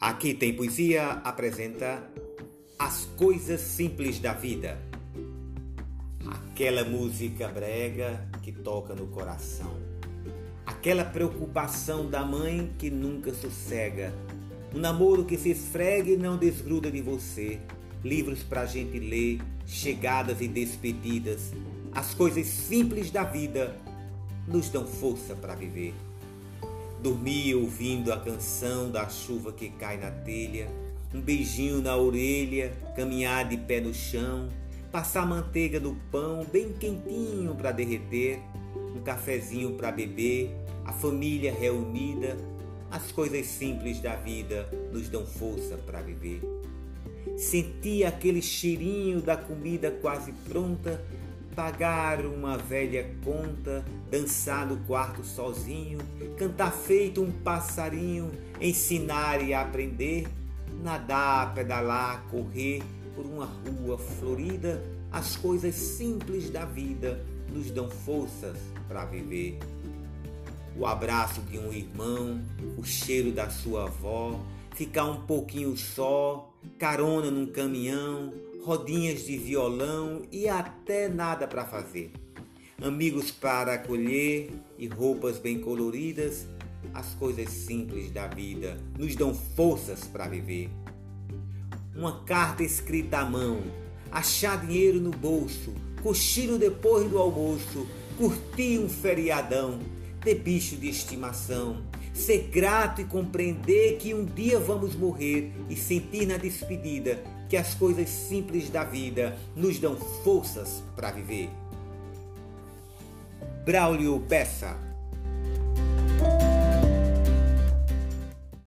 Aqui tem poesia apresenta as coisas simples da vida. Aquela música brega que toca no coração. Aquela preocupação da mãe que nunca sossega. Um namoro que se esfrega e não desgruda de você. Livros pra gente ler, chegadas e despedidas. As coisas simples da vida nos dão força para viver. Dormir ouvindo a canção da chuva que cai na telha, um beijinho na orelha, caminhar de pé no chão, passar manteiga no pão bem quentinho para derreter, um cafezinho para beber, a família reunida, as coisas simples da vida nos dão força para viver. Sentir aquele cheirinho da comida quase pronta pagar uma velha conta, dançar no quarto sozinho, cantar feito um passarinho, ensinar e aprender, nadar, pedalar, correr por uma rua florida, as coisas simples da vida nos dão forças para viver. O abraço de um irmão, o cheiro da sua avó, ficar um pouquinho só, carona num caminhão, rodinhas de violão e até nada para fazer. Amigos para acolher e roupas bem coloridas, as coisas simples da vida nos dão forças para viver. Uma carta escrita à mão, achar dinheiro no bolso, cochilo depois do almoço, curtir um feriadão, ter bicho de estimação, ser grato e compreender que um dia vamos morrer e sentir na despedida que as coisas simples da vida nos dão forças para viver. Braulio Bessa